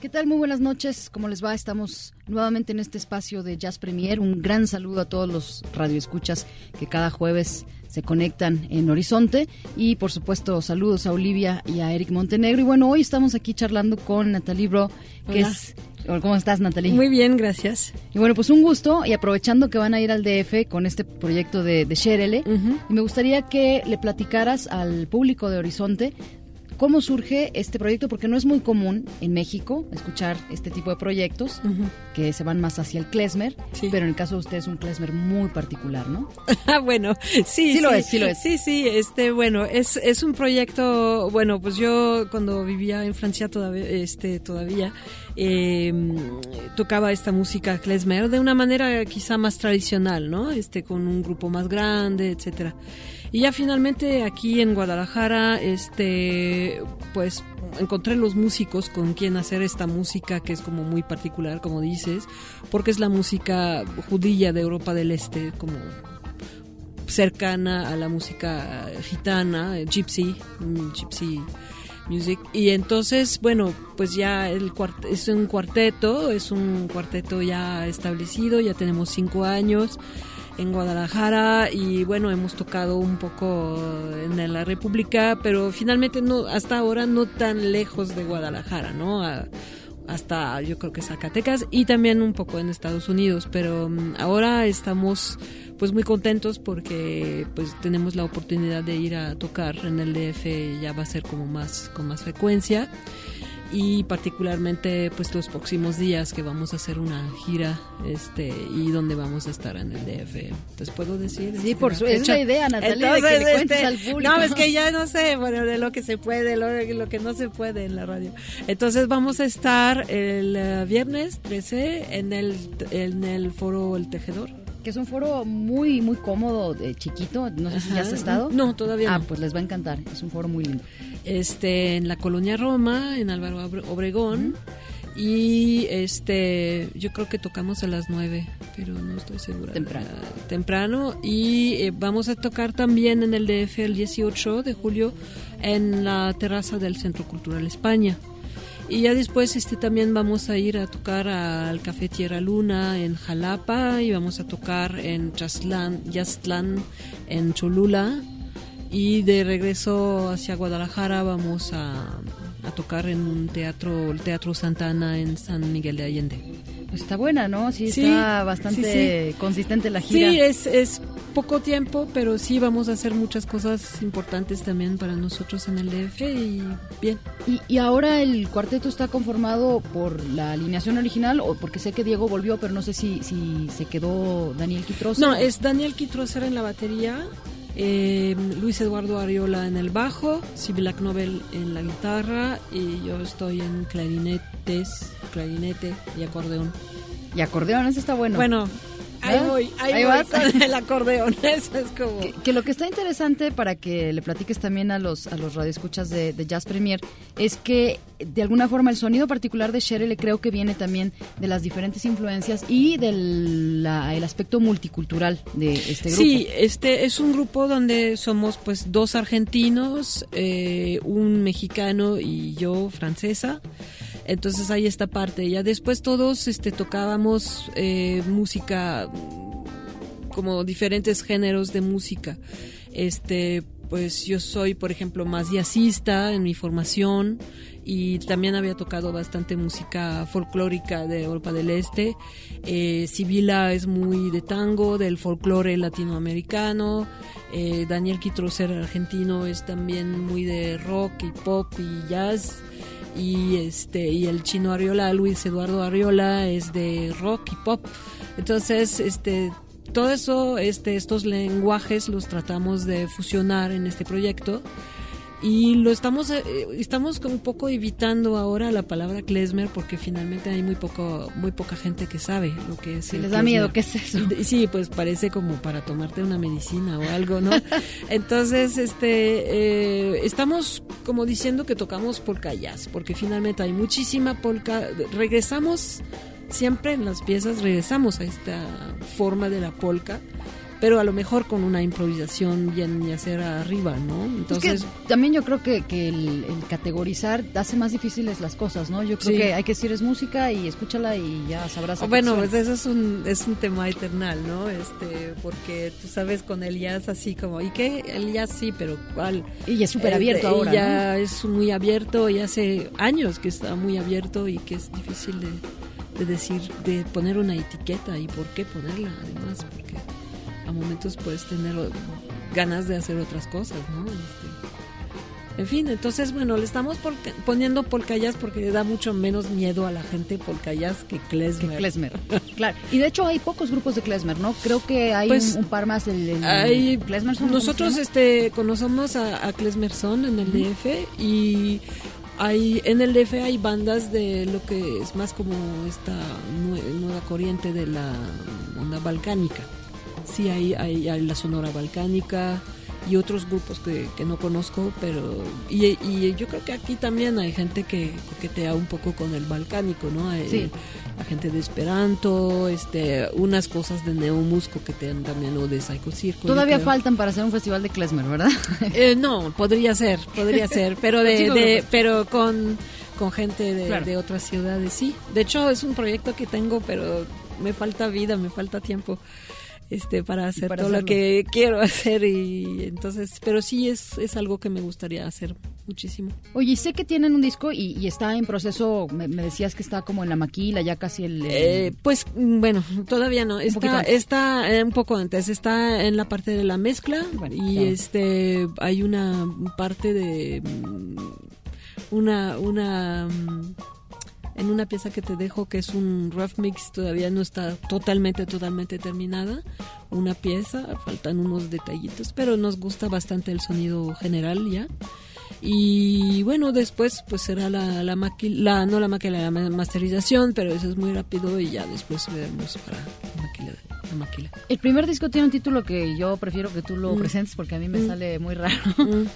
¿Qué tal? Muy buenas noches. ¿Cómo les va? Estamos nuevamente en este espacio de Jazz Premier. Un gran saludo a todos los radioescuchas que cada jueves se conectan en Horizonte. Y por supuesto, saludos a Olivia y a Eric Montenegro. Y bueno, hoy estamos aquí charlando con Natalie Bro, que es. ¿Cómo estás, Natalie? Muy bien, gracias. Y bueno, pues un gusto. Y aprovechando que van a ir al DF con este proyecto de, de Sherele, y me gustaría que le platicaras al público de Horizonte ¿Cómo surge este proyecto? Porque no es muy común en México escuchar este tipo de proyectos que se van más hacia el klezmer, pero en el caso de usted es un klezmer muy particular, ¿no? Ah, bueno, sí, sí, sí, lo es, sí lo es. Sí, sí, este, bueno, es, es un proyecto, bueno, pues yo cuando vivía en Francia todavía, este, todavía eh, tocaba esta música klezmer de una manera quizá más tradicional, ¿no? Este, con un grupo más grande, etcétera. Y ya finalmente aquí en Guadalajara, este, pues encontré los músicos con quien hacer esta música que es como muy particular, como dices, porque es la música judía de Europa del Este, como cercana a la música gitana, gypsy, mm, gypsy music. Y entonces, bueno, pues ya el es un cuarteto, es un cuarteto ya establecido, ya tenemos cinco años en Guadalajara y bueno, hemos tocado un poco en la República, pero finalmente no hasta ahora no tan lejos de Guadalajara, ¿no? hasta yo creo que Zacatecas y también un poco en Estados Unidos, pero mm, ahora estamos pues muy contentos porque pues tenemos la oportunidad de ir a tocar en el DF ya va a ser como más con más frecuencia y particularmente pues los próximos días que vamos a hacer una gira este y donde vamos a estar en el DF. Entonces puedo decir. Sí, por su es la idea, Natalia, de que le este, al público. No, es que ya no sé, bueno, de lo que se puede, lo, lo que no se puede en la radio. Entonces vamos a estar el uh, viernes 13 en el en el foro El Tejedor que es un foro muy muy cómodo, de chiquito, no sé si ya has estado. No, todavía ah, no. pues les va a encantar, es un foro muy lindo este, en la colonia Roma, en Álvaro Obregón. Y este, yo creo que tocamos a las 9, pero no estoy segura. Temprano. Temprano. Y eh, vamos a tocar también en el DF el 18 de julio en la terraza del Centro Cultural España. Y ya después este también vamos a ir a tocar al Café Tierra Luna en Jalapa y vamos a tocar en Yaztlán en Cholula y de regreso hacia Guadalajara vamos a, tocar en un teatro, el Teatro Santana en San Miguel de Allende. Pues está buena, ¿no? Sí, está bastante consistente la gira. Sí, es, es poco tiempo, pero sí vamos a hacer muchas cosas importantes también para nosotros en el DF y bien. ¿Y, y ahora el cuarteto está conformado por la alineación original o porque sé que Diego volvió, pero no sé si, si se quedó Daniel Quitrosa? No, es Daniel Quitrosa en la batería, eh, Luis Eduardo Ariola en el bajo, Sibila Knobel en la guitarra y yo estoy en clarinetes, clarinete y acordeón. Y acordeón, eso está bueno. Bueno, Ahí voy, ahí, voy con el acordeón. Eso es como. Que, lo que está interesante para que le platiques también a los, a los radioescuchas de, de Jazz Premier es que de alguna forma el sonido particular de Sherry le creo que viene también de las diferentes influencias y del el aspecto multicultural de este grupo. Sí, este es un grupo donde somos pues dos argentinos, eh, un mexicano y yo francesa. Entonces hay esta parte. Ya después todos este, tocábamos eh, música, como diferentes géneros de música. Este, pues yo soy, por ejemplo, más jazzista en mi formación y también había tocado bastante música folclórica de Europa del Este. Eh, Sibila es muy de tango, del folclore latinoamericano. Eh, Daniel Quitroser argentino es también muy de rock y pop y jazz y este y el chino Ariola, Luis Eduardo Ariola es de rock y pop. Entonces, este todo eso, este, estos lenguajes los tratamos de fusionar en este proyecto y lo estamos eh, estamos como un poco evitando ahora la palabra klezmer porque finalmente hay muy poco muy poca gente que sabe lo que es el les da klezmer. miedo, ¿qué es eso? Sí pues parece como para tomarte una medicina o algo no entonces este eh, estamos como diciendo que tocamos polka jazz porque finalmente hay muchísima polka regresamos siempre en las piezas regresamos a esta forma de la polka pero a lo mejor con una improvisación bien yacera arriba, ¿no? Entonces, es que también yo creo que, que el, el categorizar hace más difíciles las cosas, ¿no? Yo creo Sí. que hay que decir es música y escúchala y ya sabrás. bueno, pues eso es un, es un tema eternal, ¿no? Este, porque tú sabes con el jazz así como, ¿y qué? El jazz sí, pero ¿cuál? y es súper abierto Eh, y ahora, Ya es muy abierto y hace años que está muy abierto y que es difícil de, de decir, de poner una etiqueta y por qué ponerla, además, porque a momentos puedes tener ganas de hacer otras cosas, ¿no? Este, en fin, entonces, bueno, le estamos polka- poniendo polka jazz porque le da mucho menos miedo a la gente polka jazz que klezmer. Que klezmer. claro. Y de hecho hay pocos grupos de klezmer, ¿no? Creo que hay Pues, un, un par más. El, el Hay- klezmer son, ¿cómo nosotros este conocemos a, a Klezmerson en el DF y hay en el DF hay bandas de lo que es más como esta nue- nueva corriente de la onda balcánica. Sí, hay, hay, hay la Sonora Balcánica y otros grupos que, que no conozco, pero y, y yo creo que aquí también hay gente que coquetea un poco con el balcánico, ¿no? Hay- Sí. La gente de Esperanto, este, unas cosas de Neomusco que tienen también o de Psycho Circo. Todavía faltan para hacer un festival de klezmer, ¿verdad? Eh, no, podría ser, podría ser, pero de, pero con, con gente de, Claro. de otras ciudades, sí. De hecho, es un proyecto que tengo, pero me falta vida, me falta tiempo este para hacer para todo lo que quiero hacer y entonces, pero sí es, es algo que me gustaría hacer muchísimo. Oye, sé que tienen un disco y, y está en proceso, me, me decías que está como en la maquila, ya casi el... el- Eh, pues mm, bueno, todavía no. Está, está eh, un poco antes. Está en la parte de la mezcla Bueno, y ya. este hay una parte de mm, una una mm, en una pieza que te dejo que es un rough mix todavía no está totalmente totalmente terminada una pieza faltan unos detallitos pero nos gusta bastante el sonido general ya y bueno después pues será la la, la no la maquila la ma- masterización pero eso es muy rápido y ya después veremos para la maquila, la maquila. El primer disco tiene un título que yo prefiero que tú lo Mm. presentes porque a mí me Mm. sale muy raro. Mm.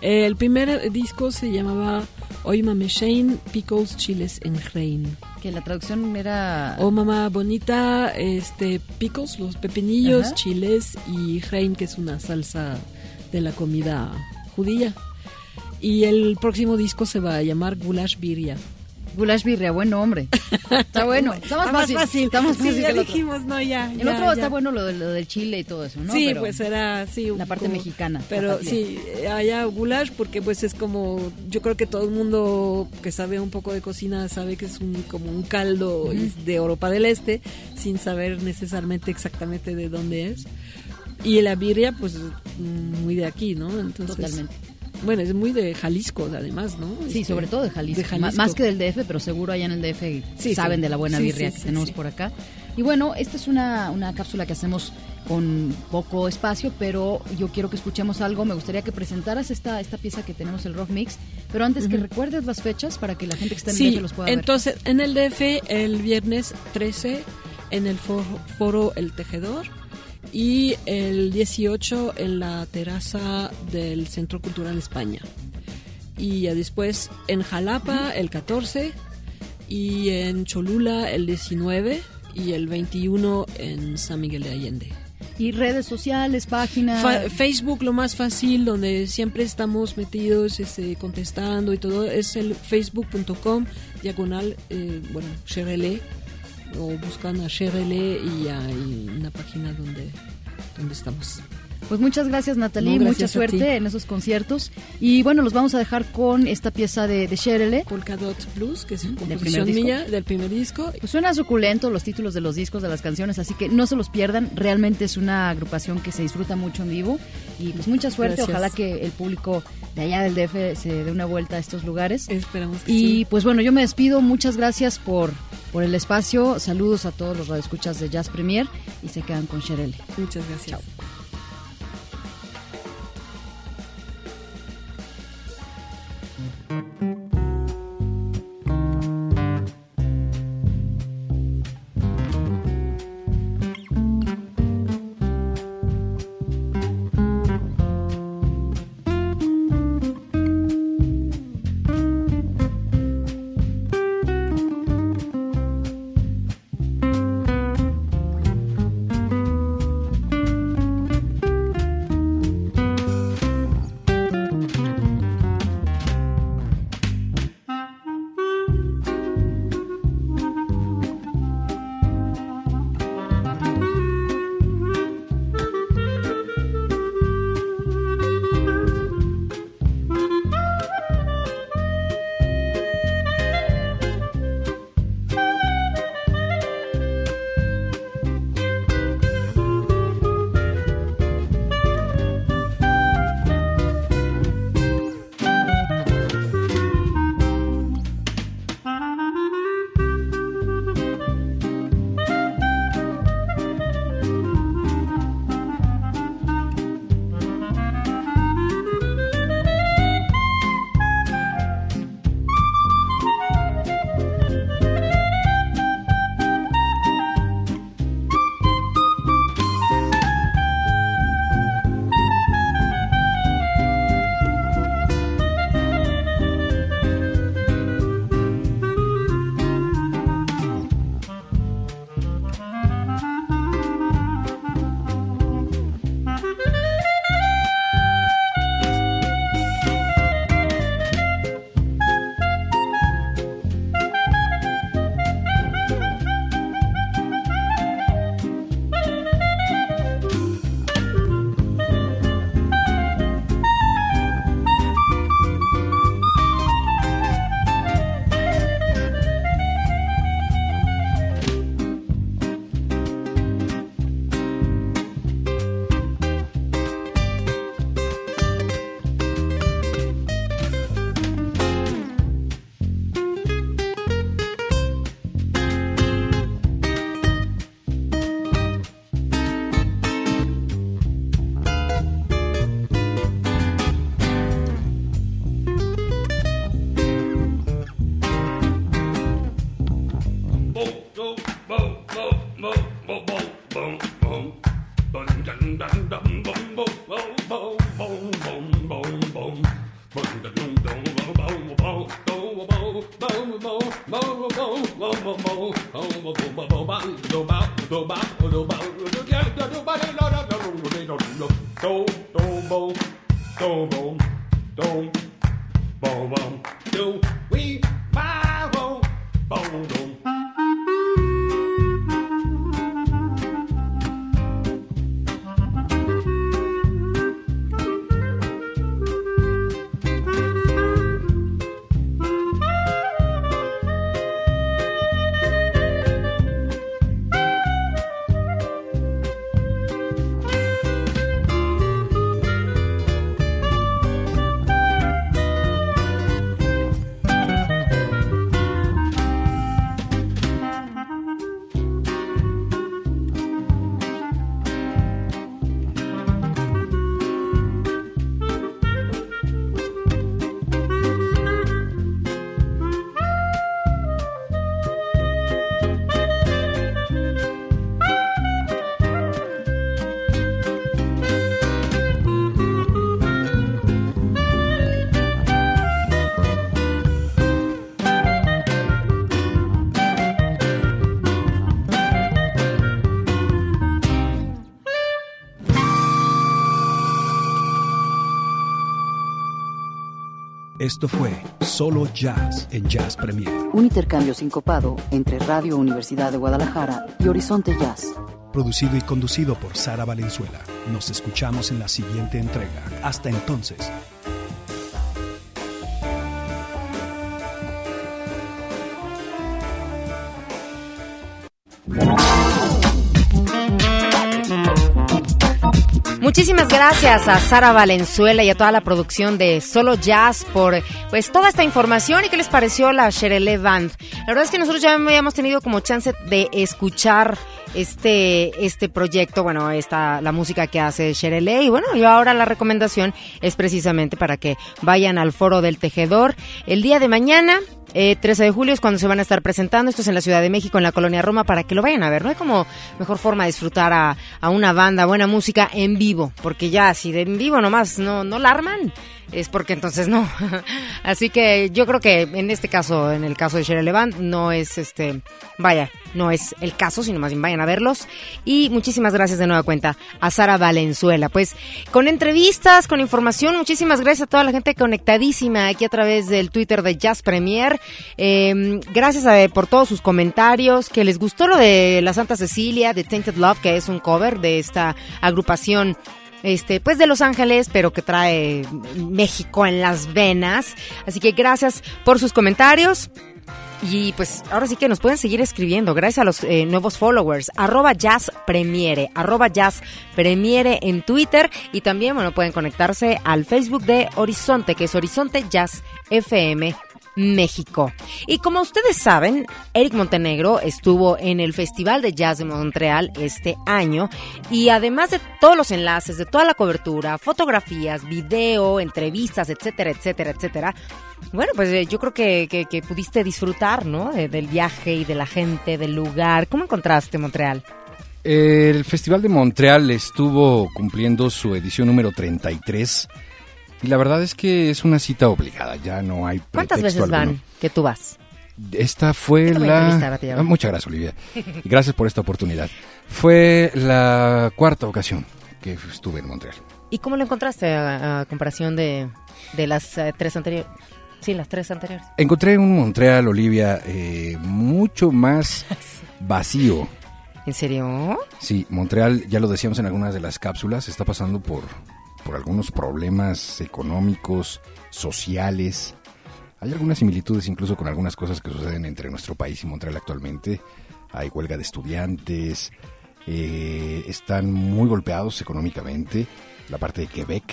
El primer disco se llamaba Hoy Mame Shane, Pickles, Chiles en Rein. que la traducción era... Oh mamá bonita, este pickles, los pepinillos, Ajá. chiles y Rein, que es una salsa de la comida judía. Y el próximo disco se va a llamar Gulash Birria. Gulash Birria, buen nombre. Está bueno, está más fácil. Está más Sí, fácil ya que el otro. dijimos, no, ya. El ya, otro ya. está bueno lo, de- lo del chile y todo eso, ¿no? Sí, Pero pues era sí, La parte mexicana, Pero sí, allá goulash porque pues es como yo creo que todo el mundo que sabe un poco de cocina sabe que es un como un caldo de Europa del Este sin saber necesariamente exactamente de dónde es. Y la birria pues muy de aquí, ¿no? Entonces Totalmente. Bueno, es muy de Jalisco además, ¿no? Sí, Este, sobre todo de Jalisco. de Jalisco. Más que del DF, pero seguro allá en el DF Sí, saben sí. de la buena Sí, birria que tenemos por acá. Y bueno, esta es una, una cápsula que hacemos con poco espacio, pero yo quiero que escuchemos algo. Me gustaría que presentaras esta, esta pieza que tenemos, el Rock Mix, pero antes que recuerdes las fechas para que la gente que está en el DF los pueda ver. entonces en el DF el viernes 13 en el foro, foro El Tejedor y el 18 en la terraza del Centro Cultural España. Y ya después en Jalapa el 14 y en Cholula el 19 y el 21 en San Miguel de Allende. Y redes sociales, páginas. Fa- Facebook lo más fácil, donde siempre estamos metidos este, contestando y todo, es el facebook.com diagonal, eh, bueno, o buscan a Sherele y hay una página donde, donde estamos. Pues muchas gracias Natalie, mucha suerte en esos conciertos. Y bueno, los vamos a dejar con esta pieza de, de Sherele. Polka Dot Blues, que es una composición mía del primer disco. Pues suena suculento los títulos de los discos, de las canciones, así que no se los pierdan. Realmente es una agrupación que se disfruta mucho en vivo. Y pues mucha suerte, ojalá que el público de allá del DF se dé una vuelta a estos lugares. Esperamos que Y pues bueno, yo me despido, muchas gracias por, por el espacio. Saludos a todos los radioescuchas de Jazz Premier y se quedan con Sherele. Muchas gracias. Esto fue Solo Jazz en Jazz Premier. Un intercambio sincopado entre Radio Universidad de Guadalajara y Horizonte Jazz. producido y conducido por Sara Valenzuela. Nos escuchamos en la siguiente entrega. Hasta entonces. Muchísimas gracias a Sara Valenzuela y a toda la producción de Solo Jazz por pues toda esta información. Y qué les pareció la Sherele Band. La verdad es que nosotros ya habíamos tenido como chance de escuchar este este proyecto, bueno, esta la música que hace Sherele y bueno, yo ahora la recomendación es precisamente para que vayan al Foro del Tejedor el día de mañana eh, 13 de julio es cuando se van a estar presentando. Esto es en la Ciudad de México, en la colonia Roma, para que lo vayan a ver. No hay como mejor forma de disfrutar a, a una banda, buena música en vivo, porque ya si de en vivo nomás no, no la arman, es porque entonces no. Así que yo creo que en este caso, en el caso de Sherry Levant, no es este, vaya, no es el caso, sino más bien vayan a verlos. Y muchísimas gracias de nueva cuenta a Sara Valenzuela. Pues con entrevistas, con información, muchísimas gracias a toda la gente conectadísima aquí a través del Twitter de Jazz Premier. Eh, gracias a, por todos sus comentarios, que les gustó lo de la Santa Cecilia, de Tainted Love, que es un cover de esta agrupación este, pues de Los Ángeles, pero que trae México en las venas. Así que gracias por sus comentarios. Y pues ahora sí que nos pueden seguir escribiendo, gracias a los eh, nuevos followers, arroba jazz premiere, arroba jazz premiere en Twitter. Y también, bueno, pueden conectarse al Facebook de Horizonte, que es Horizonte Jazz FM México. Y como ustedes saben, Eric Montenegro estuvo en el Festival de Jazz de Montreal este año y además de todos los enlaces, de toda la cobertura, fotografías, video, entrevistas, etcétera, etcétera, etcétera, bueno, pues eh, yo creo que, pudiste disfrutar, ¿no? De- del viaje y de la gente, del lugar. ¿Cómo encontraste Montreal? El Festival de Montreal estuvo cumpliendo su edición número 33 y la verdad es que es una cita obligada, ya no hay ¿Cuántas veces van que tú vas? Esta fue la... Ah. Muchas gracias, Olivia. Y gracias por esta oportunidad. Fue la cuarta ocasión que estuve en Montreal. ¿Y cómo lo encontraste a, a comparación de, de las eh, tres anteriores? Sí, las tres anteriores. Encontré un Montreal, Olivia, eh, mucho más vacío. ¿En serio? Sí, Montreal, ya lo decíamos en algunas de las cápsulas, está pasando por, por algunos problemas económicos, sociales. Hay algunas similitudes incluso con algunas cosas que suceden entre nuestro país y Montreal actualmente. Hay huelga de estudiantes, eh, están muy golpeados económicamente, la parte de Quebec,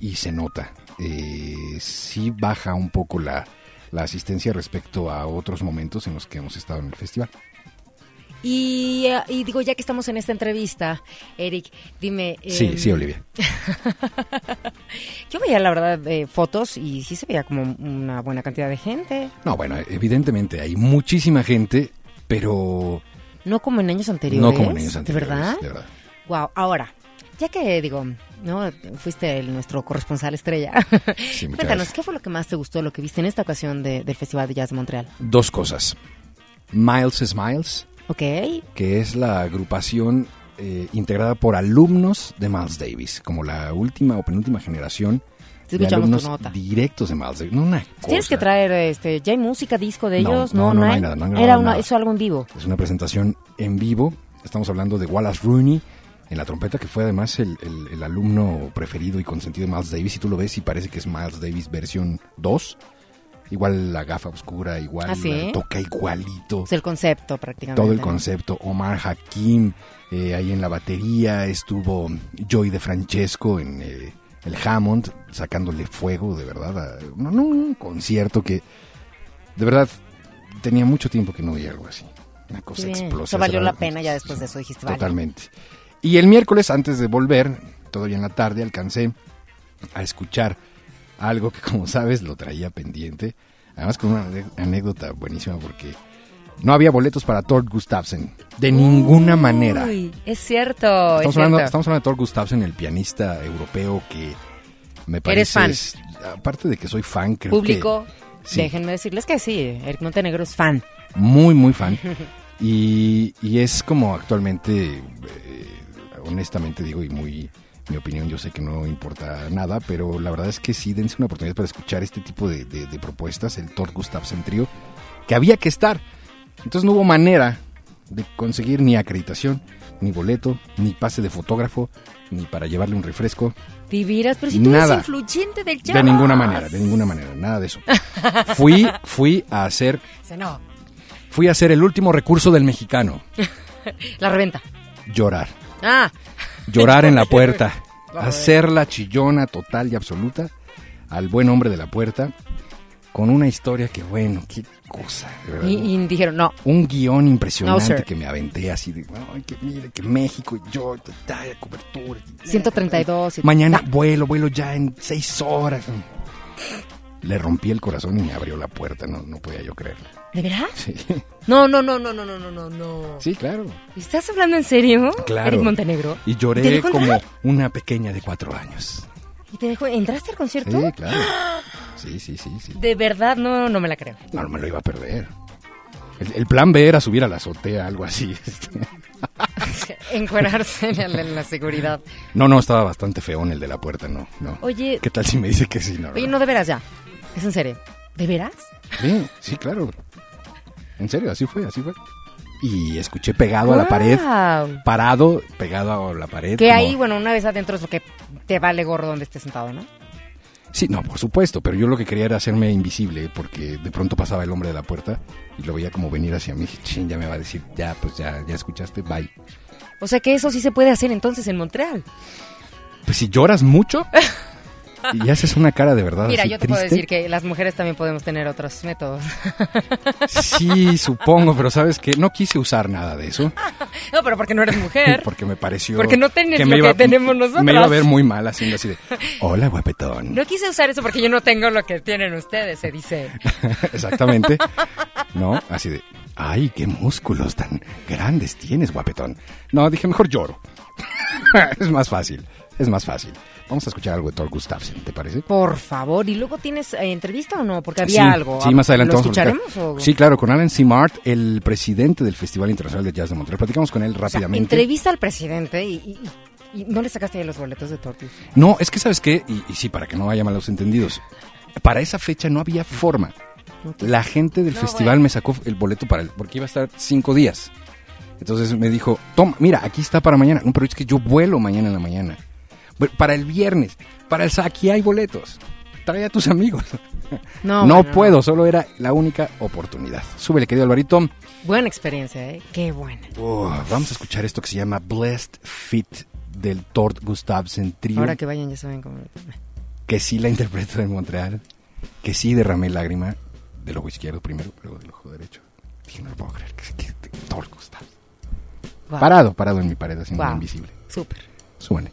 y se nota. Eh, sí baja un poco la, la asistencia respecto a otros momentos en los que hemos estado en el festival. Y, eh, y digo, ya que estamos en esta entrevista, Eric, dime... Sí, em, sí, Olivia. Yo veía, la verdad, eh, fotos y sí se veía como una buena cantidad de gente. No, bueno, evidentemente hay muchísima gente, pero No como en años anteriores. no como en años anteriores. ¿De verdad? De verdad. Wow, ahora, ya que digo, ¿no? Fuiste el- nuestro corresponsal estrella. Sí, Cuéntanos. ¿qué fue lo que más te gustó, lo que viste en esta ocasión de- del Festival de Jazz de Montreal? Dos cosas. Miles Smiles, Ok, que es la agrupación eh, integrada por alumnos de Miles Davis, como la última o penúltima generación de escuchamos tu nota. directos de Miles Davis. No, una Tienes cosa. que traer, este, ¿ya hay música, disco de No, ellos? no, No, no, no, no hay. nada, no Era una, nada. eso algo en vivo. Es una presentación en vivo. Estamos hablando de Wallace Rooney en la trompeta, que fue además el, el- el alumno preferido y consentido de Miles Davis. Y tú lo ves y parece que es Miles Davis versión 2. Igual la gafa oscura, igual ¿Ah, sí? toca igualito. Es el concepto prácticamente. Todo el concepto. Omar Hakim, eh, ahí en la batería, estuvo Joey de Francesco en eh, el Hammond, sacándole fuego, de verdad. a- no, no, un concierto que, de verdad, tenía mucho tiempo que no veía algo así. Una cosa explosiva. Eso valió la pena ya después de eso, dijiste, vale. Totalmente. Y el miércoles, antes de volver, todavía en la tarde, alcancé a escuchar algo que, como sabes, lo traía pendiente. Además, con una anécdota buenísima porque no había boletos para Thor Gustafsson. De ninguna manera. Uy, es cierto, es Estamos hablando, cierto. estamos hablando de Thor Gustafsson, el pianista europeo que me parece... Eres fan. es- aparte de que soy fan, creo Público, que... sí. déjenme decirles que sí, Eric Montenegro es fan. muy, muy fan. Y, y es como actualmente, eh, honestamente digo, y muy mi opinión, yo sé que no importa nada, pero la verdad es que sí, dense una oportunidad para escuchar este tipo de, de- de propuestas, el Thor Gustafsson Trio, que había que estar. Entonces no hubo manera de conseguir ni acreditación, ni boleto, ni pase de fotógrafo, ni para llevarle un refresco. Vivirás, pero si tú Nada. eres influyente del jazz. De ninguna manera, de ninguna manera, nada de eso. Fui, fui a hacer, Dice, no, fui a hacer el último recurso del mexicano, la reventa. llorar. Ah, Llorar en la puerta, hacer la chillona total y absoluta al buen hombre de la puerta, con una historia que, bueno, qué cosa, de verdad. y, y dijeron, no, un guion impresionante que me aventé así de, ay, que mire, que México y yo, ta, ta, cobertura. 132. y- Mañana vuelo, vuelo ya en seis horas le rompí el corazón y me abrió la puerta, no, no podía yo creerlo. ¿De verdad? Sí. No, no, no, no, no, no, no, no. Sí, claro. ¿Estás hablando en serio? Claro. Eric Montenegro. Y lloré como una pequeña de cuatro años. ¿Y te dejó? ¿Entraste al concierto? Sí, claro. Sí, sí, sí, sí. De verdad, no, no me la creo. No, no me lo iba a perder. El, plan B era subir a la azotea, algo así. Este. Encuerarse en, la seguridad. No, no, estaba bastante feón el de la puerta, no, no. Oye. ¿Qué tal si me dice que sí? No, oye, no, de veras ya. Es en serio. ¿De veras? Sí, sí, claro. En serio, así fue, así fue. Y escuché pegado a la pared, parado, pegado a la pared. Que como- ahí, bueno, una vez adentro es lo que te vale gorro donde estés sentado, ¿no? Sí, no, por supuesto, pero yo lo que quería era hacerme invisible, porque de pronto pasaba el hombre de la puerta y lo veía como venir hacia mí. Chin, ya me va a decir, ya, pues ya, ya escuchaste, bye. O sea que eso sí se puede hacer entonces en Montreal. Pues si lloras mucho y haces una cara de verdad Mira, yo te puedo decir que las mujeres también podemos tener otros métodos. Sí, supongo, pero sabes que no quise usar nada de eso. no, pero porque no eres mujer. Porque me pareció. Porque no tienes que lo que tenemos nosotras. Me iba a ver muy mal haciendo así de. Hola, guapetón. No quise usar eso porque yo no tengo lo que tienen ustedes, se dice. Exactamente. ¿No? Así de. Ay, qué músculos tan grandes tienes, guapetón. No, dije, mejor lloro. es más fácil. Es más fácil. Vamos a escuchar algo de Thor Gustafsson, ¿te parece? Por favor, ¿y luego tienes eh, entrevista o no? Porque Sí, había algo. Sí, más adelante ¿Lo vamos a escucharemos o...? Sí, claro, con Alan Simart, el presidente del Festival Internacional de Jazz de Montreal. Platicamos con él O sea, rápidamente. entrevista al presidente y, y- y- y no le sacaste los boletos de Tortus. No, es que sabes qué, y, y sí, para que no haya malos entendidos, para esa fecha no había forma. La gente del No, festival bueno. me sacó el boleto para el, porque iba a estar cinco días. Entonces me dijo, toma, mira, aquí está para mañana. No, pero es que yo vuelo mañana en la mañana. Para el viernes, para el aquí hay boletos. Trae a tus amigos. No, No, bueno, puedo, solo era la única oportunidad. Súbele, querido Alvarito. Buena experiencia, ¿eh? Qué buena. Oh, vamos a escuchar esto que se llama Blessed Fit del Tord Gustavsen Trio. Ahora que vayan ya saben cómo... que sí la interpreto en Montreal, que sí derramé lágrima del ojo izquierdo primero, luego del ojo derecho. Dije, no lo puedo creer, que, que, que Thor Gustav. Guau. Parado, parado en mi pared, haciendo Guau. invisible. Súper. Súbale.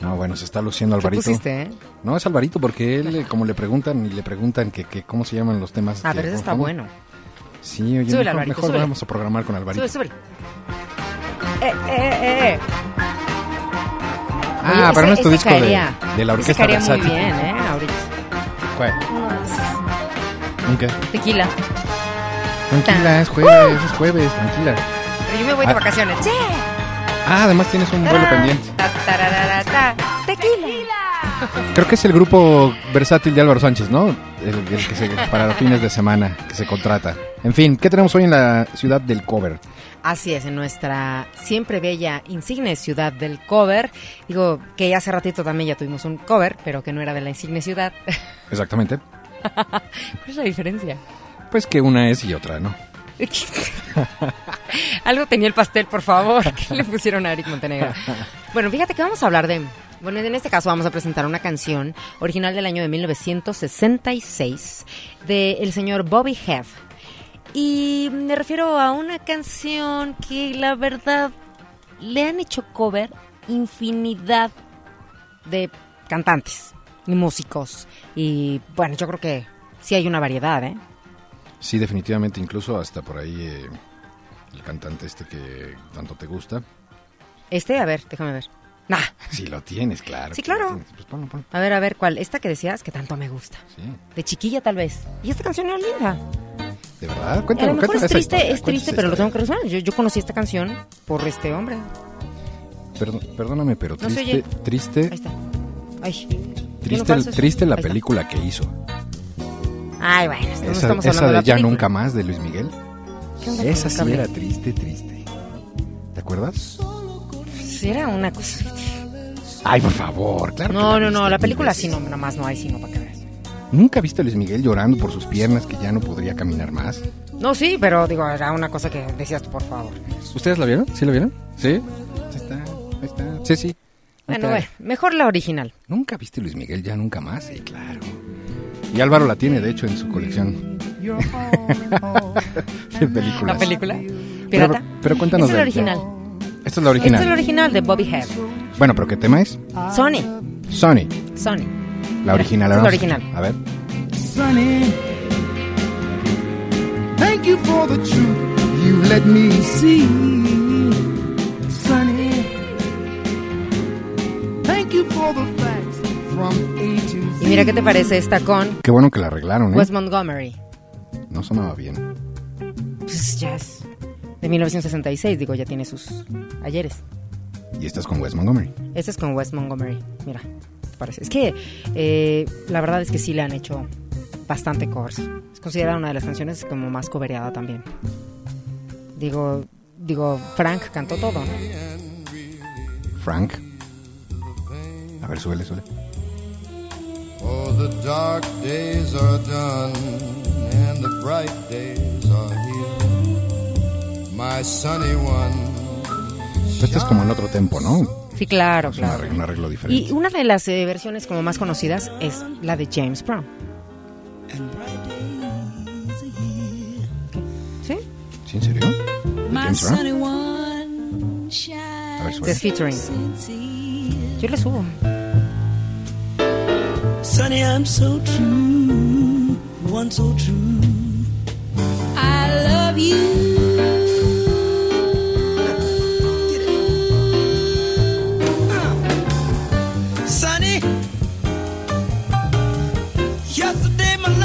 No, bueno, se está luciendo Alvarito. pusiste, eh? No, es Alvarito porque él, eh, como le preguntan y le preguntan que, que cómo se llaman los temas. Ah, que pero ese está bueno. Sí, oye, Súbele, mejor, Alvarito, mejor súbele. vamos a programar con Alvarito. Sube, sube. Eh, eh, eh, eh. Ah, Oye, pero ese- no es tu disco de, caería. de la orquesta caería muy versátil. bien, ¿eh? Ahorita. ¿Cuál? Nunca. Tequila. Tranquila, es jueves, es jueves, tranquila. Pero yo me voy de Ah. vacaciones. ¡Che! Ah, además tienes un vuelo pendiente. Ta. Tequila. Creo que es el grupo versátil de Álvaro Sánchez, ¿no? El, el que se, para los fines de semana que se contrata. En fin, ¿qué tenemos hoy en la ciudad del cover? Así es, en nuestra siempre bella, insigne ciudad del cover. Digo que hace ratito también ya tuvimos un cover, pero que no era de la insigne ciudad. Exactamente. ¿Cuál es la diferencia? Pues que una es y otra, ¿no? Algo tenía el pastel, por favor. que le pusieron a Eric Montenegro? Bueno, fíjate que vamos a hablar de... Bueno, en este caso vamos a presentar una canción original del año de 1966 del señor Bobby Heath. Y me refiero a una canción que la verdad le han hecho cover infinidad de cantantes y músicos. Y bueno, yo creo que sí hay una variedad, ¿eh? Sí, definitivamente, incluso hasta por ahí eh, el cantante este que tanto te gusta. Este, a ver, déjame ver. Nah, Sí, lo tienes, claro. Sí, claro. Pues ponlo, ponlo. a ver, a ver, ¿cuál? Esta que decías que tanto me gusta. Sí, De chiquilla, tal vez. Y esta canción era linda. de verdad. a Cuéntame, lo mejor es triste, historia, es triste, pero lo tengo que resolver. Yo, yo conocí esta canción por este hombre. Perdón- perdóname, pero triste, triste, Ahí está. Ay. Triste, triste la película que hizo. Ay, bueno, no Esa, estamos esa hablando de la Ya película. Nunca Más de Luis Miguel. ¿Qué onda con Esa sí era triste, triste. ¿Te acuerdas? Sí, era una cosa. Ay, por favor, claro. que No, no, viste no, la película sí, no, nomás no hay sino para que veas. ¿Nunca viste a Luis Miguel llorando por sus piernas que ya no podría caminar más? No, sí, pero digo, era una cosa que decías tú, por favor. ¿Ustedes la vieron? ¿Sí la vieron? ¿Sí? Ahí está, ahí está. Sí, sí. Bueno, bueno, mejor la original. ¿Nunca viste Luis Miguel ya nunca más? Sí, claro. Y Álvaro la tiene, de hecho, en su colección de películas. ¿La película? Pero, ¿Pirata? pero cuéntanos Esta es la original. Esta es la original. Esta es la original de Bobby Head. Bueno, pero ¿qué tema es? Sony. Sony. Sony. La original. Esta es la original. A ver. Sonny. Thank you for the truth you've let me see. Y mira qué te parece esta con Qué bueno que la arreglaron, ¿eh? Wes Montgomery. No sonaba bien. Pues jazz. De 1966, digo, ya tiene sus ayeres. Y esta es con Wes Montgomery. Este es con Wes Montgomery. Mira, ¿te parece? Es que eh, la verdad es que sí le han hecho bastante covers. Es considerada una de las canciones como más covereada también. Digo, digo, Frank cantó todo, ¿no? Frank. A ver, suele, suele. Oh, the dark days are done and the bright days are here. My sunny one. Pero este es como en otro tempo, ¿no? Sí, claro, Es un claro. arreglo, un arreglo diferente. Y una de las eh, versiones como más conocidas es la de James Brown. ¿Sí? ¿Sí, en serio? ¿De James Brown? A ver, The featuring. Yo le subo. Sonny, I'm so true, one so true. I love you.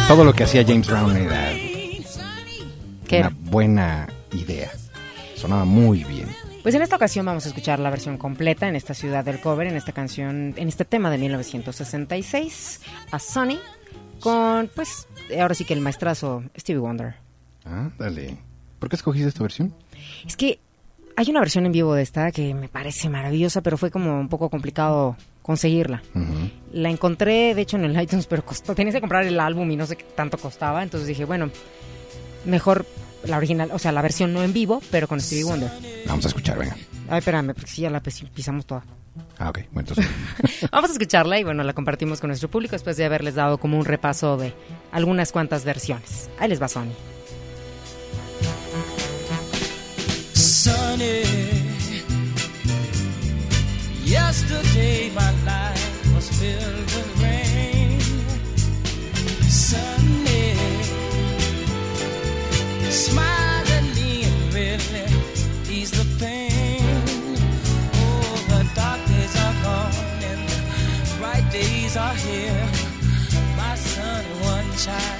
Todo lo que hacía James Brown era ¿Qué una buena idea. Sonaba muy bien. Pues en esta ocasión vamos a escuchar la versión completa en esta ciudad del cover, en esta canción, en este tema de 1966, a Sonny con, pues, ahora sí que el maestrazo Stevie Wonder. Ah, dale. ¿Por qué escogiste esta versión? Es que hay una versión en vivo de esta que me parece maravillosa, pero fue como un poco complicado conseguirla. La encontré, de hecho, en el iTunes, pero costó. Tenías que comprar el álbum y no sé qué tanto costaba. Entonces dije, bueno, mejor la original, o sea, la versión no en vivo, pero con Stevie Wonder. Vamos a escuchar, venga. Ay, espérame, porque si ya la pis- pisamos toda. Ah, ok. Bueno, entonces, Vamos a escucharla y bueno, la compartimos con nuestro público después de haberles dado como un repaso de algunas cuantas versiones. Ahí les va Sony. sunny. Yesterday my life was filled days are gone and the bright days are here. My sun, one child,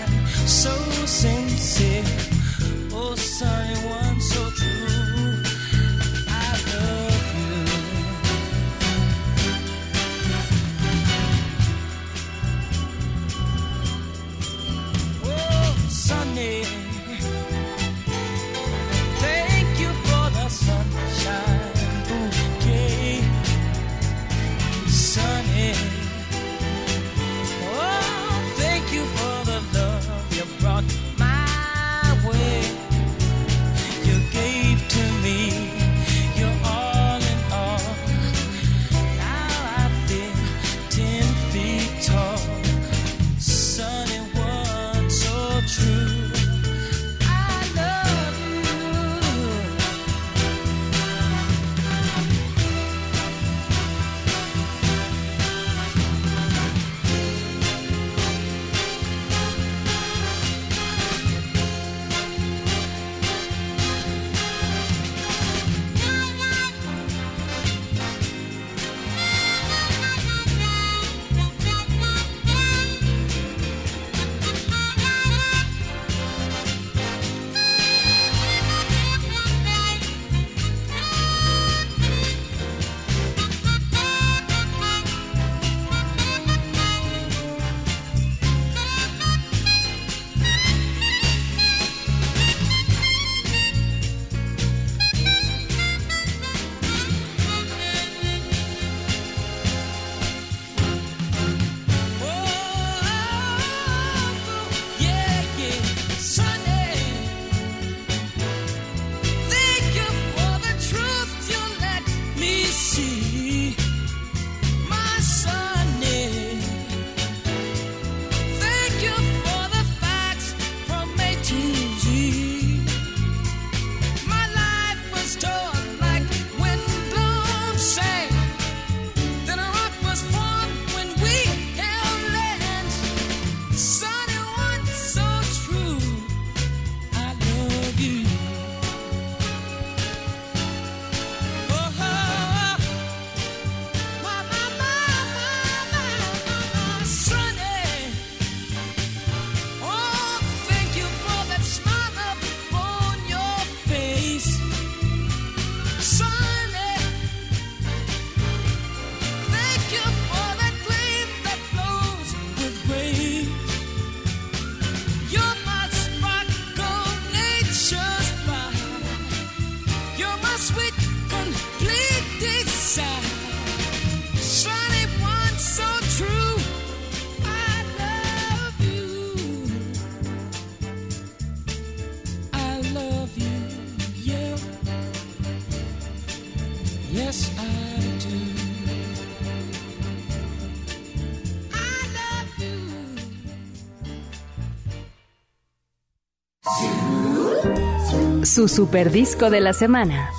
Su super disco de la semana.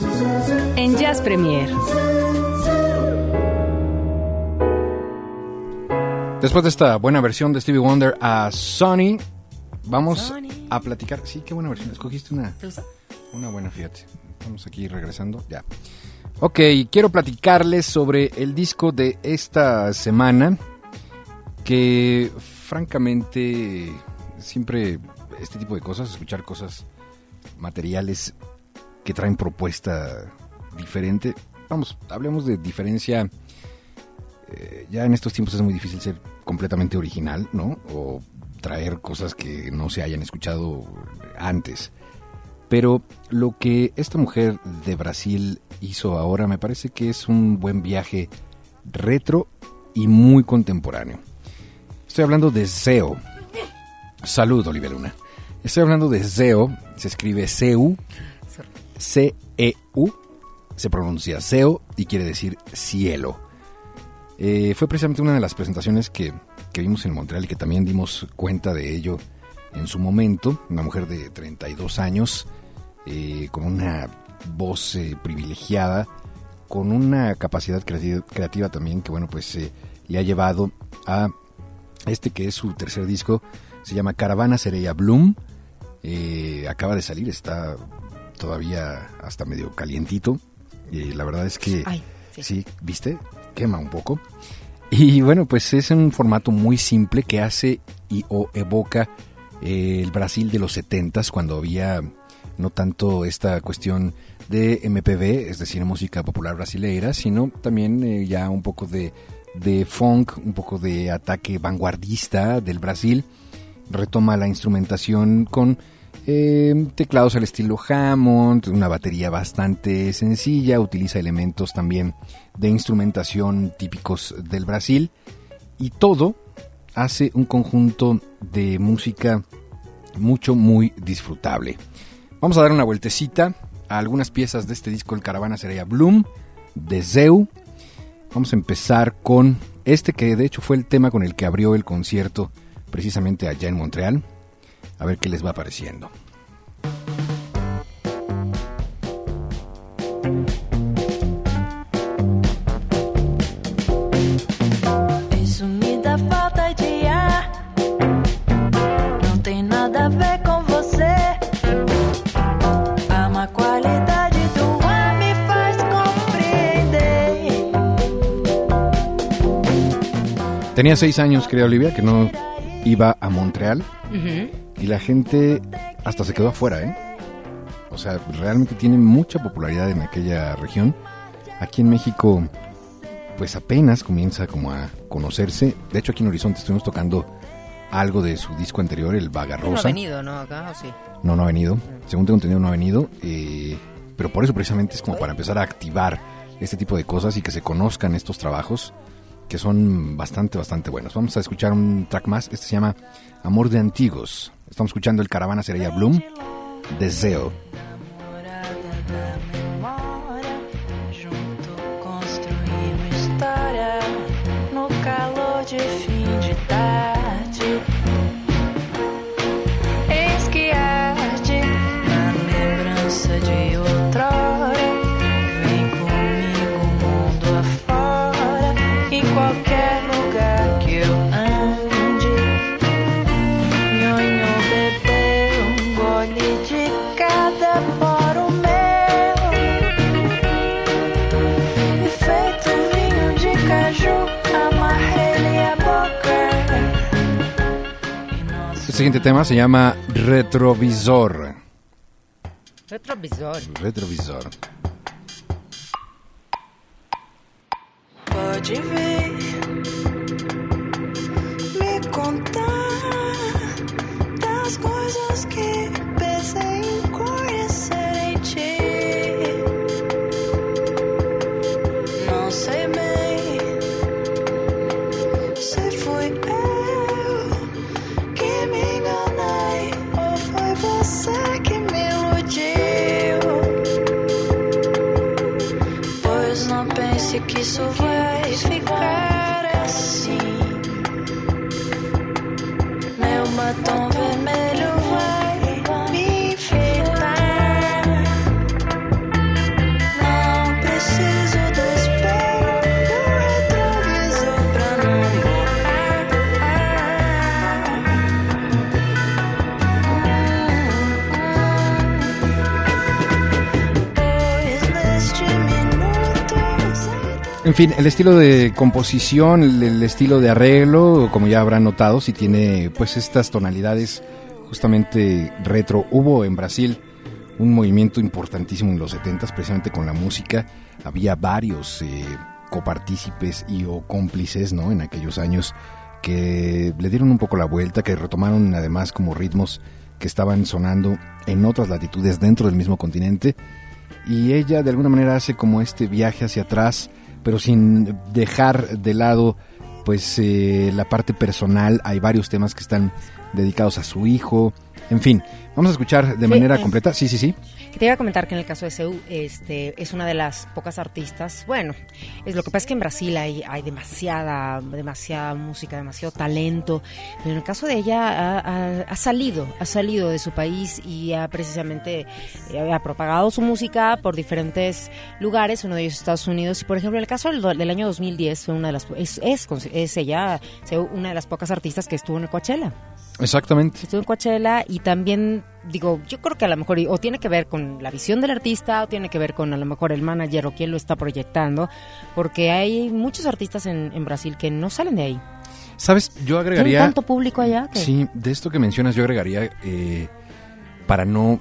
En Jazz Premier. después de esta buena versión de Stevie Wonder a Sony, vamos a platicar. Sí, qué buena versión. Escogiste una, una buena, fíjate. Estamos aquí regresando. Ya. Ok, quiero platicarles sobre el disco de esta semana. Que francamente, siempre este tipo de cosas, escuchar cosas materiales que traen propuesta diferente. Vamos, hablemos de diferencia. Eh, ya en estos tiempos es muy difícil ser completamente original, ¿no? O traer cosas que no se hayan escuchado antes. Pero lo que esta mujer de Brasil hizo ahora me parece que es un buen viaje retro y muy contemporáneo. Estoy hablando de Zeo. Salud, Olivia Luna. Estoy hablando de Zeo, se escribe C-U, C-E-U, se pronuncia Zeo y quiere decir cielo. Eh, fue precisamente una de las presentaciones que, que vimos en Montreal y que también dimos cuenta de ello en su momento. Una mujer de 32 años, eh, con una voz eh, privilegiada, con una capacidad creativa, creativa también que, bueno, pues eh, le ha llevado a este que es su tercer disco. Se llama Caravana Sereia Bloom. Eh, acaba de salir, está todavía hasta medio calientito. Eh, la verdad es que Ay, sí. ¿viste? Quema un poco. Y bueno, pues es un formato muy simple que hace y o evoca eh, el Brasil de los 70 cuando había no tanto esta cuestión de MPB, es decir, música popular brasileira, sino también eh, ya un poco de, de funk, un poco de ataque vanguardista del Brasil. Retoma la instrumentación con eh, teclados al estilo Hammond, una batería bastante sencilla, utiliza elementos también de instrumentación típicos del Brasil y todo hace un conjunto de música mucho, muy disfrutable. Vamos a dar una vueltecita a algunas piezas de este disco, el Caravana Sereia Bloom, de Zeu. Vamos a empezar con este que de hecho fue el tema con el que abrió el concierto precisamente allá en Montreal. A ver qué les va pareciendo. Tenía seis años, creo Olivia, que no iba a Montreal y la gente hasta se quedó afuera, ¿eh? O sea, realmente tiene mucha popularidad en aquella región. Aquí en México, pues apenas comienza como a conocerse. De hecho, aquí en Horizonte estuvimos tocando algo de su disco anterior, el Vaga No ha venido, ¿no? Acá, ¿o sí? No, no ha venido. Según tengo entendido, no ha venido. eh, pero por eso precisamente es como para empezar a activar este tipo de cosas y que se conozcan estos trabajos que son bastante, bastante buenos. Vamos a escuchar un track más. Este se llama Amor de Antiguos. Estamos escuchando el Caravana Sereia Bloom. Deseo. Siguiente tema se llama Retrovisor. Retrovisor. Retrovisor. Pode vir el estilo de composición, el, estilo de arreglo, como ya habrán notado, si tiene pues estas tonalidades justamente retro. Hubo en Brasil un movimiento importantísimo en los 70 precisamente con la música. Había varios eh, copartícipes y o cómplices, ¿no? En aquellos años que le dieron un poco la vuelta, que retomaron además como ritmos que estaban sonando en otras latitudes dentro del mismo continente. Y ella de alguna manera hace como este viaje hacia atrás, pero sin dejar de lado pues eh, la parte personal. Hay varios temas que están dedicados a su hijo. En fin, vamos a escuchar de Sí, manera eh. completa. Sí, sí, sí. Te iba a comentar que en el caso de Seu, este, es una de las pocas artistas. Bueno, es lo que pasa es que en Brasil hay, hay demasiada, demasiada música, demasiado talento. Pero en el caso de ella ha, ha- ha salido, ha salido de su país y ha precisamente eh, ha propagado su música por diferentes lugares, uno de ellos Estados Unidos. Y por ejemplo, en el caso del, del año 2010 fue una de las, es, es, es ella, Seu, una de las pocas artistas que estuvo en el Coachella. Exactamente. Estuvo en Coachella y también, digo, yo creo que a lo mejor o tiene que ver con la visión del artista o tiene que ver con a lo mejor el manager o quién lo está proyectando, porque hay muchos artistas en, en Brasil que no salen de ahí. ¿Sabes? Yo agregaría... tanto público allá que... Sí, de esto que mencionas yo agregaría, eh, para no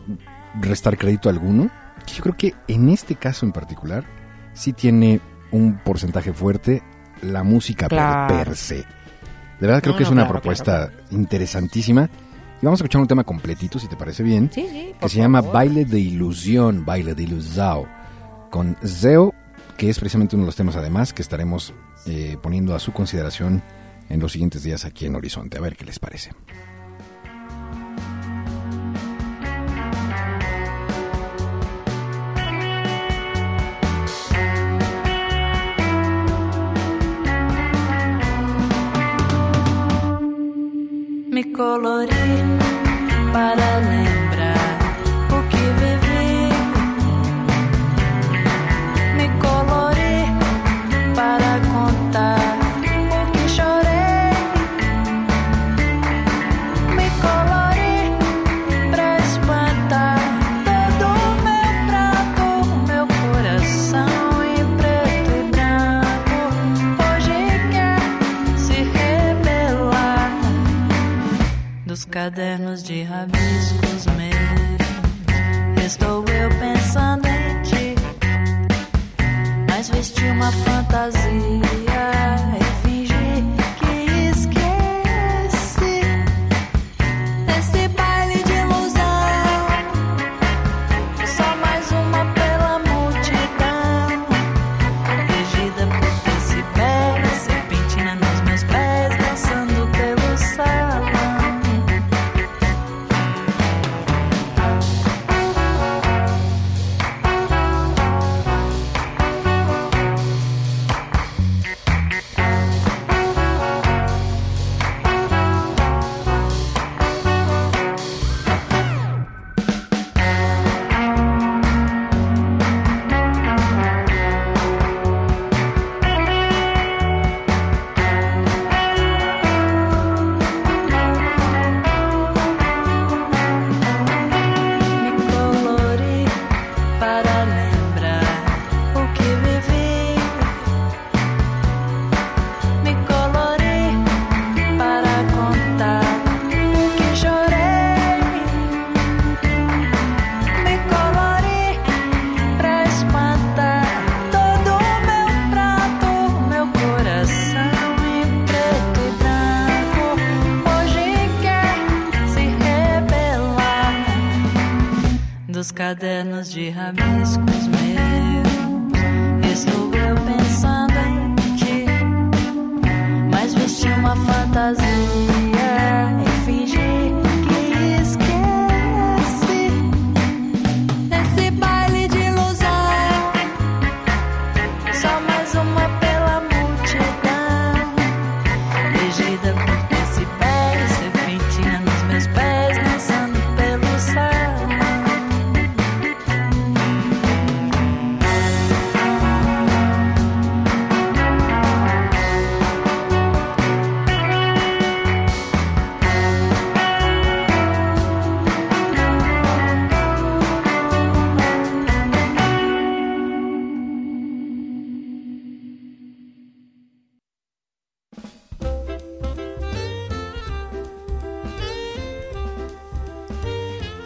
restar crédito alguno, que yo creo que en este caso en particular sí tiene un porcentaje fuerte la música Claro. per se. De verdad creo No, que es no, una claro, propuesta interesantísima. Y vamos a escuchar un tema completito, si te parece bien, Sí, sí, que se llama. Baile de Ilusión, Baile de Ilusao, con Zeo, que es precisamente uno de los temas además que estaremos eh, poniendo a su consideración en los siguientes días aquí en Horizonte. A ver qué les parece. Me colorei para cadernos de rabiscos meus. Estou eu pensando em ti, mas vesti uma fantasia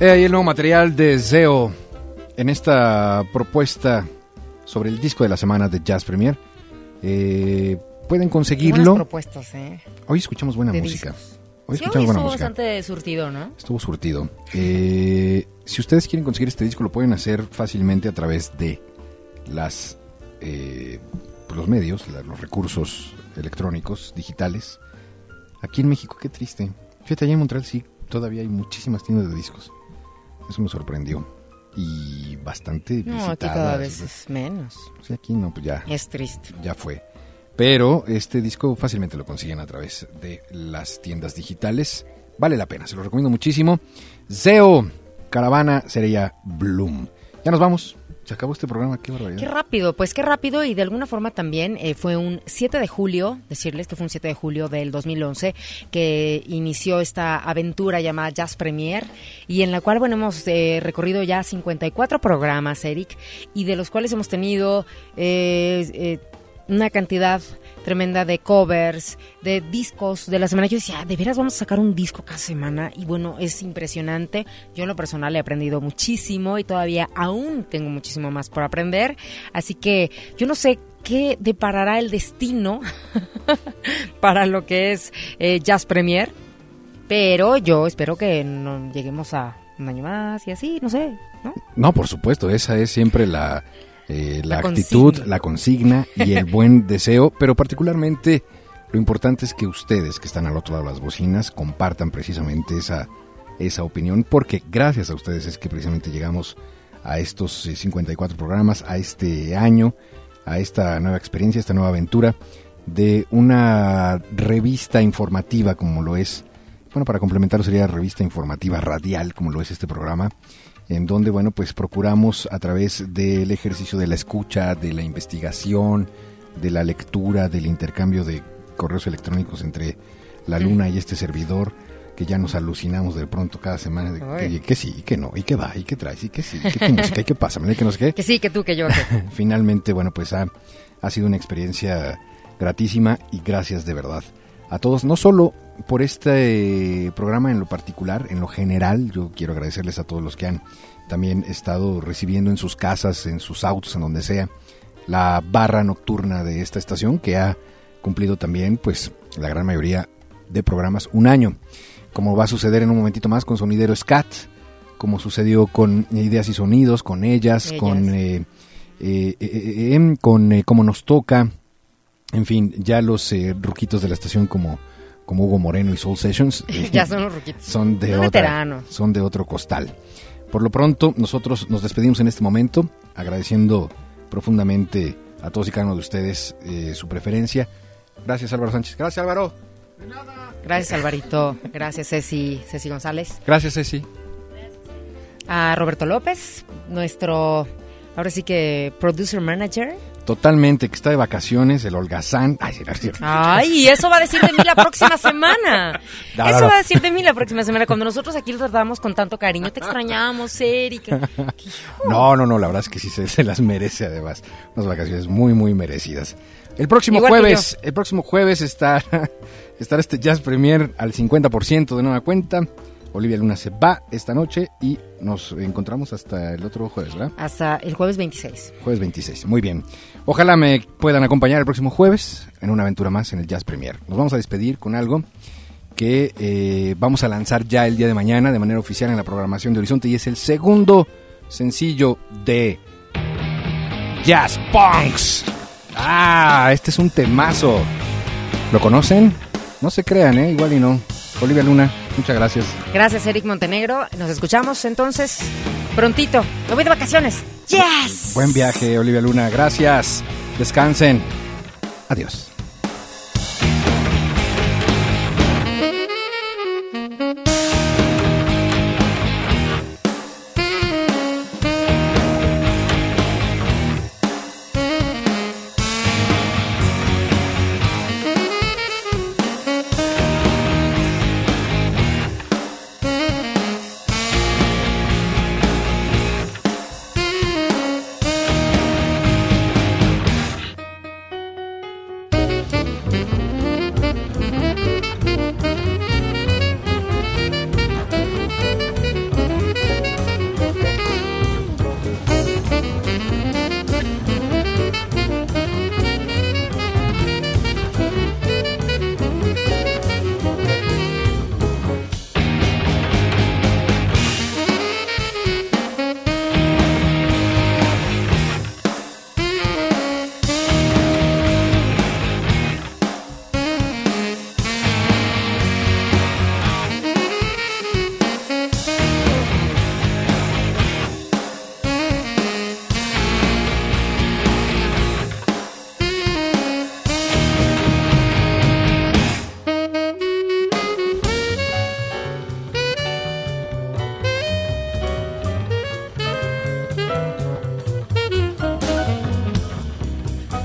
He ahí el nuevo material de Zeo en esta propuesta sobre el disco de la semana de Jazz Premier. Eh, pueden Buenas conseguirlo. propuestas, ¿eh? Hoy escuchamos buena De música. discos. Hoy Sí, escuchamos hoy buena estuvo música. bastante surtido, ¿no? Estuvo surtido. Eh, si ustedes quieren conseguir este disco, lo pueden hacer fácilmente a través de las eh, pues, los medios, los recursos electrónicos, digitales. Aquí en México, qué triste. Fíjate, allá en Montreal sí, todavía hay muchísimas tiendas de discos. Eso me sorprendió. Y bastante No, visitadas. aquí cada vez es menos. Sí, aquí no, pues ya. Es triste. Ya fue. Pero este disco fácilmente lo consiguen a través de las tiendas digitales. Vale la pena, se lo recomiendo muchísimo. Zeo, Caravana, sería Bloom. Ya nos vamos. Se acabó este programa, qué barbaridad. Qué rápido, pues qué rápido y de alguna forma también eh, fue un 7 de julio, decirles que fue un 7 de julio del 2011 que inició esta aventura llamada Jazz Premier y en la cual, bueno, hemos eh, recorrido ya 54 programas, Eric, y de los cuales hemos tenido eh, eh, una cantidad tremenda de covers, de discos de la semana. Yo decía, "Ah, de veras vamos a sacar un disco cada semana y bueno, es impresionante. Yo en lo personal he aprendido muchísimo y todavía aún tengo muchísimo más por aprender. Así que yo no sé qué deparará el destino para lo que es eh, Jazz Premier, pero yo espero que no lleguemos a un año más y así, no sé, ¿no? No, por supuesto, esa es siempre la, eh, la, La actitud, la consigna y el buen deseo, pero particularmente lo importante es que ustedes que están al otro lado de las bocinas compartan precisamente esa, esa opinión, porque gracias a ustedes es que precisamente llegamos a estos eh, 54 programas, a este año, a esta nueva experiencia, esta nueva aventura de una revista informativa como lo es, bueno, para complementarlo sería revista informativa radial como lo es este programa, en donde, bueno, pues procuramos a través del ejercicio de la escucha, de la investigación, de la lectura, del intercambio de correos electrónicos entre la luna y este servidor, que ya nos alucinamos de pronto cada semana de que, que sí, y que no, y que va, y que traes, y que sí, y que música, y que pasa, y que no sé qué. Que sí, que tú, que yo. que- Finalmente, bueno, pues ha, ha sido una experiencia gratísima y gracias de verdad a todos, no solo por este eh, programa en lo particular, en lo general, yo quiero agradecerles a todos los que han también estado recibiendo en sus casas, en sus autos, en donde sea, la barra nocturna de esta estación que ha cumplido también, pues, la gran mayoría de programas un año, como va a suceder en un momentito más con Sonidero Scat, como sucedió con Ideas y Sonidos, con ellas, Ellas. con eh, eh, eh, eh, em, con eh, Como Nos Toca, en fin, ya los eh, ruquitos de la estación como, como Hugo Moreno y Soul Sessions ya son los ruquitos. son de otra, son de otro costal. Por lo pronto, nosotros nos despedimos en este momento, agradeciendo profundamente a todos y cada uno de ustedes eh, su preferencia. Gracias Álvaro Sánchez. Gracias Álvaro. Gracias, Alvarito. Gracias, Ceci, Ceci González. Gracias Ceci. A Roberto López, nuestro, ahora sí que, producer manager. Totalmente, que está de vacaciones, el holgazán. Ay. Ay, eso va a decir de mí la próxima semana. No, eso no, no. va a decir de mí la próxima semana. Cuando nosotros aquí lo tratamos con tanto cariño, te extrañamos, Erika. No, no, no, la verdad es que sí se, se las merece además. Unas vacaciones muy, muy merecidas. El próximo Igual jueves, el próximo jueves está, estará este Jazz Premier al 50% de nueva cuenta. Olivia Luna se va esta noche y nos encontramos hasta el otro jueves, ¿verdad? Hasta el jueves 26. Jueves 26, muy bien. Ojalá me puedan acompañar el próximo jueves en una aventura más en el Jazz Premier. Nos vamos a despedir con algo que eh, vamos a lanzar ya el día de mañana de manera oficial en la programación de Horizonte y es el segundo sencillo de Jazz Punks. Ah, este es un temazo. ¿Lo conocen? No se crean, ¿eh? Igual y no. Olivia Luna, muchas gracias. Gracias, Eric Montenegro. Nos escuchamos entonces prontito. Me voy de vacaciones. ¡Yes! Buen viaje, Olivia Luna. Gracias. Descansen. Adiós.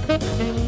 Música